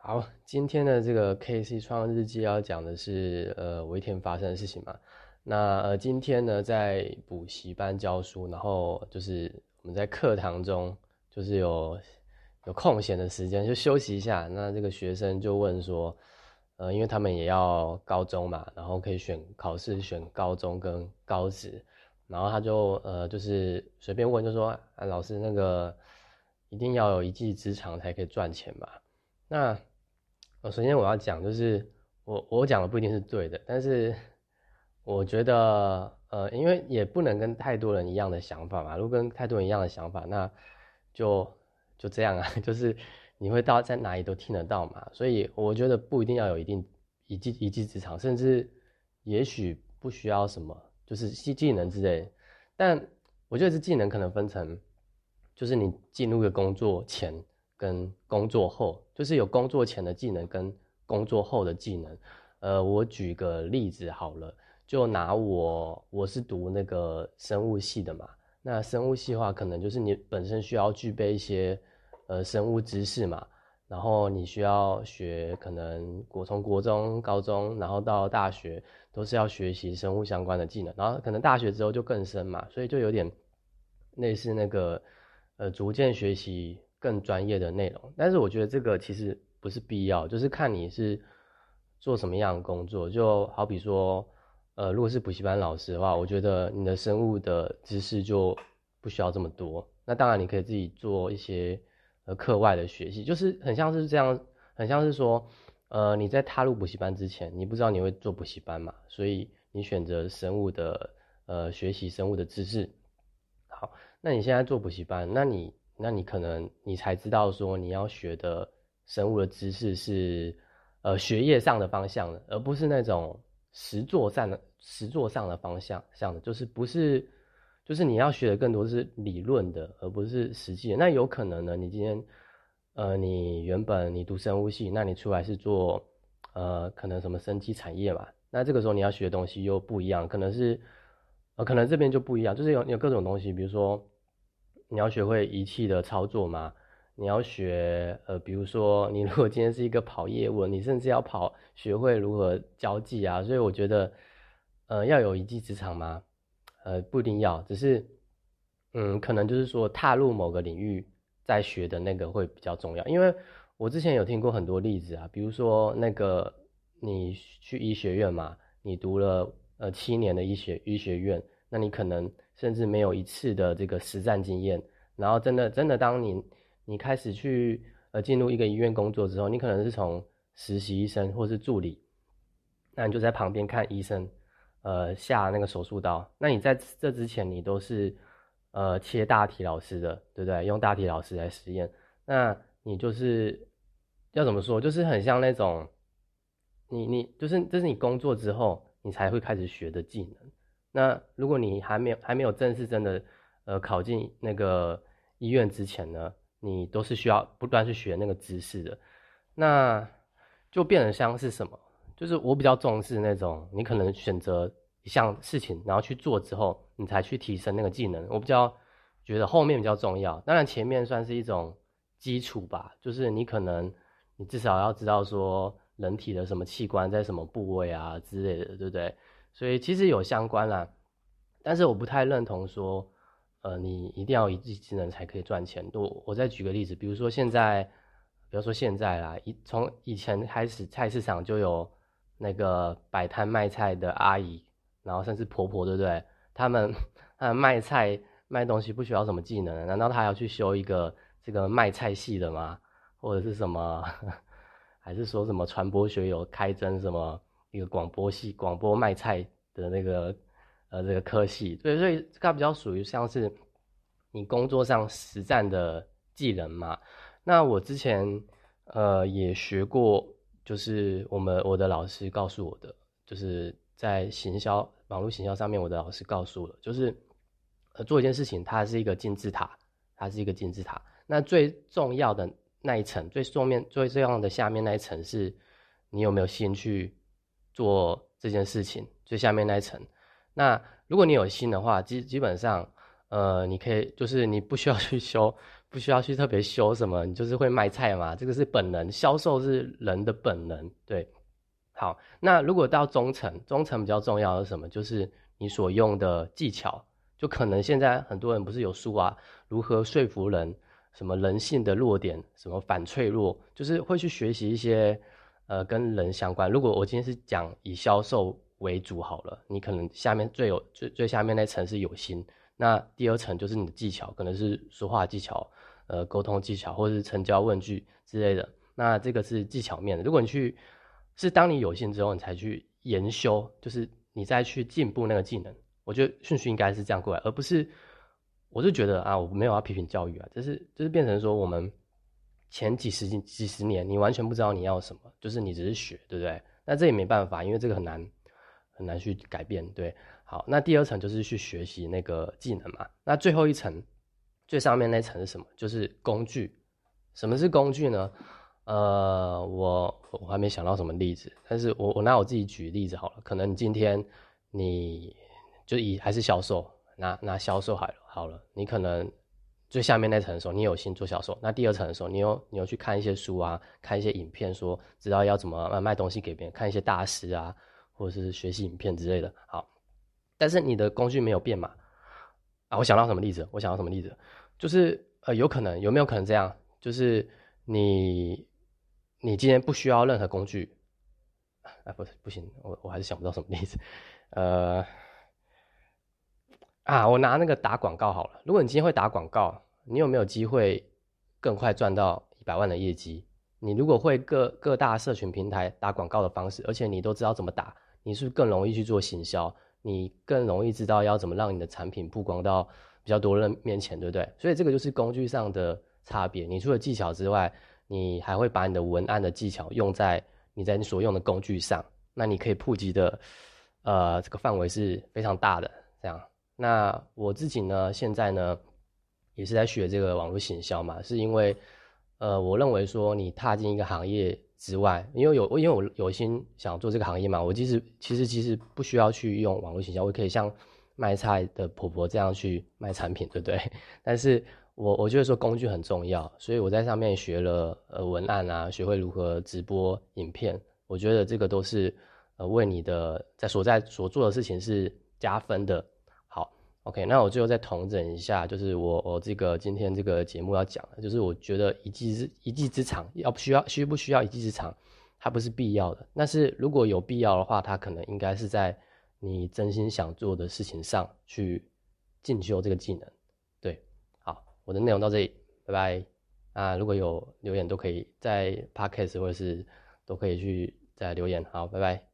好，今天的这个 K C 创日记要讲的是，呃，我一天发生的事情嘛。那呃，今天呢，在补习班教书，然后就是我们在课堂中，就是有有空闲的时间，就休息一下。那这个学生就问说，呃，因为他们也要高中嘛，然后可以选考试选高中跟高职，然后他就呃，就是随便问，就说，啊，老师那个一定要有一技之长才可以赚钱嘛？那呃，首先我要讲，就是我我讲的不一定是对的，但是我觉得，呃，因为也不能跟太多人一样的想法嘛。如果跟太多人一样的想法，那就就这样啊，就是你会到在哪里都听得到嘛。所以我觉得不一定要有一定一技一技之长，甚至也许不需要什么，就是技技能之类。但我觉得这技能可能分成，就是你进入个工作前。跟工作后，就是有工作前的技能跟工作后的技能。呃，我举个例子好了，就拿我我是读那个生物系的嘛。那生物系的话，可能就是你本身需要具备一些呃生物知识嘛。然后你需要学，可能国从国中、高中，然后到大学都是要学习生物相关的技能。然后可能大学之后就更深嘛，所以就有点类似那个呃逐渐学习。更专业的内容，但是我觉得这个其实不是必要，就是看你是做什么样的工作。就好比说，呃，如果是补习班老师的话，我觉得你的生物的知识就不需要这么多。那当然你可以自己做一些呃课外的学习，就是很像是这样，很像是说，呃，你在踏入补习班之前，你不知道你会做补习班嘛，所以你选择生物的呃学习生物的知识。好，那你现在做补习班，那你。那你可能你才知道说你要学的生物的知识是，呃，学业上的方向的，而不是那种实作上的实作上的方向，上的，就是不是，就是你要学的更多是理论的，而不是实际的。那有可能呢，你今天，呃，你原本你读生物系，那你出来是做，呃，可能什么生机产业嘛，那这个时候你要学的东西又不一样，可能是，呃，可能这边就不一样，就是有有各种东西，比如说。你要学会仪器的操作吗？你要学呃，比如说你如果今天是一个跑业务，你甚至要跑学会如何交际啊。所以我觉得，呃，要有一技之长吗？呃，不一定要，只是，嗯，可能就是说踏入某个领域再学的那个会比较重要。因为我之前有听过很多例子啊，比如说那个你去医学院嘛，你读了呃七年的医学医学院，那你可能。甚至没有一次的这个实战经验，然后真的真的，当你你开始去呃进入一个医院工作之后，你可能是从实习医生或是助理，那你就在旁边看医生呃下那个手术刀，那你在这之前你都是呃切大体老师的，对不对？用大体老师来实验，那你就是要怎么说？就是很像那种你你就是这是你工作之后你才会开始学的技能。那如果你还没有还没有正式真的，呃，考进那个医院之前呢，你都是需要不断去学那个知识的，那就变得像是什么？就是我比较重视那种，你可能选择一项事情，然后去做之后，你才去提升那个技能。我比较觉得后面比较重要，当然前面算是一种基础吧，就是你可能你至少要知道说人体的什么器官在什么部位啊之类的，对不对？所以其实有相关啦，但是我不太认同说，呃，你一定要一技之能才可以赚钱。我我再举个例子，比如说现在，比如说现在啦，以从以前开始，菜市场就有那个摆摊卖菜的阿姨，然后甚至婆婆，对不对？他们他们卖菜卖东西不需要什么技能，难道他要去修一个这个卖菜系的吗？或者是什么？还是说什么传播学有开征什么？一个广播系广播卖菜的那个呃这个科系，对，所以它比较属于像是你工作上实战的技能嘛。那我之前呃也学过，就是我们我的老师告诉我的，就是在行销网络行销上面，我的老师告诉了，就是呃做一件事情，它是一个金字塔，它是一个金字塔。那最重要的那一层，最上面最重要的下面那一层，是你有没有兴趣。做这件事情最下面那一层，那如果你有心的话，基基本上，呃，你可以就是你不需要去修不需要去特别修什么，你就是会卖菜嘛，这个是本能，销售是人的本能。对，好，那如果到中层，中层比较重要的是什么？就是你所用的技巧，就可能现在很多人不是有书啊，如何说服人，什么人性的弱点，什么反脆弱，就是会去学习一些呃跟人相关。如果我今天是讲以销售为主好了，你可能下面最有最最下面那层是有心。那第二层就是你的技巧，可能是说话技巧、呃沟通技巧，或者是成交问句之类的。那这个是技巧面的。如果你去是当你有心之后，你才去研修，就是你再去进步那个技能。我觉得顺序应该是这样过来，而不是我就觉得啊，我没有要批评教育啊，就是就是变成说我们前几十几几十年，你完全不知道你要什么，就是你只是学，对不对？那这也没办法，因为这个很难很难去改变，对。好，那第二层就是去学习那个技能嘛。那最后一层，最上面那层是什么？就是工具。什么是工具呢？呃，我我还没想到什么例子，但是我我拿我自己举例子好了。可能今天你就以还是销售，拿拿销售好了好了。你可能最下面那层的时候，你有心做销售。那第二层的时候，你有你有去看一些书啊，看一些影片，说知道要怎么卖东西给别人，看一些大师啊，或者是学习影片之类的。好。但是你的工具没有变嘛？啊，我想到什么例子？我想到什么例子？就是呃，有可能有没有可能这样？就是你你今天不需要任何工具，啊，不是不行，我我还是想不到什么例子。呃，啊，我拿那个打广告好了。如果你今天会打广告，你有没有机会更快赚到一百万的业绩？你如果会各各大社群平台打广告的方式，而且你都知道怎么打，你是不是更容易去做行销？你更容易知道要怎么让你的产品曝光到比较多人面前，对不对？所以这个就是工具上的差别。你除了技巧之外，你还会把你的文案的技巧用在你在你所用的工具上，那你可以普及的，呃，这个范围是非常大的。这样，那我自己呢，现在呢，也是在学这个网络行销嘛，是因为，呃，我认为说你踏进一个行业。之外，因为有因为我有心想做这个行业嘛，我其实其实其实不需要去用网络行销，我可以像卖菜的婆婆这样去卖产品，对不对？但是我我觉得说工具很重要，所以我在上面学了呃文案啊，学会如何直播影片，我觉得这个都是呃为你的在所在所做的事情是加分的。OK，那我最后再统整一下，就是我我这个今天这个节目要讲的，就是我觉得一技之一技之长要不需要需不需要一技之长，它不是必要的。但是如果有必要的话，它可能应该是在你真心想做的事情上去进修这个技能。对，好，我的内容到这里，拜拜。啊，如果有留言都可以在 Podcast 或者是都可以去再留言。好，拜拜。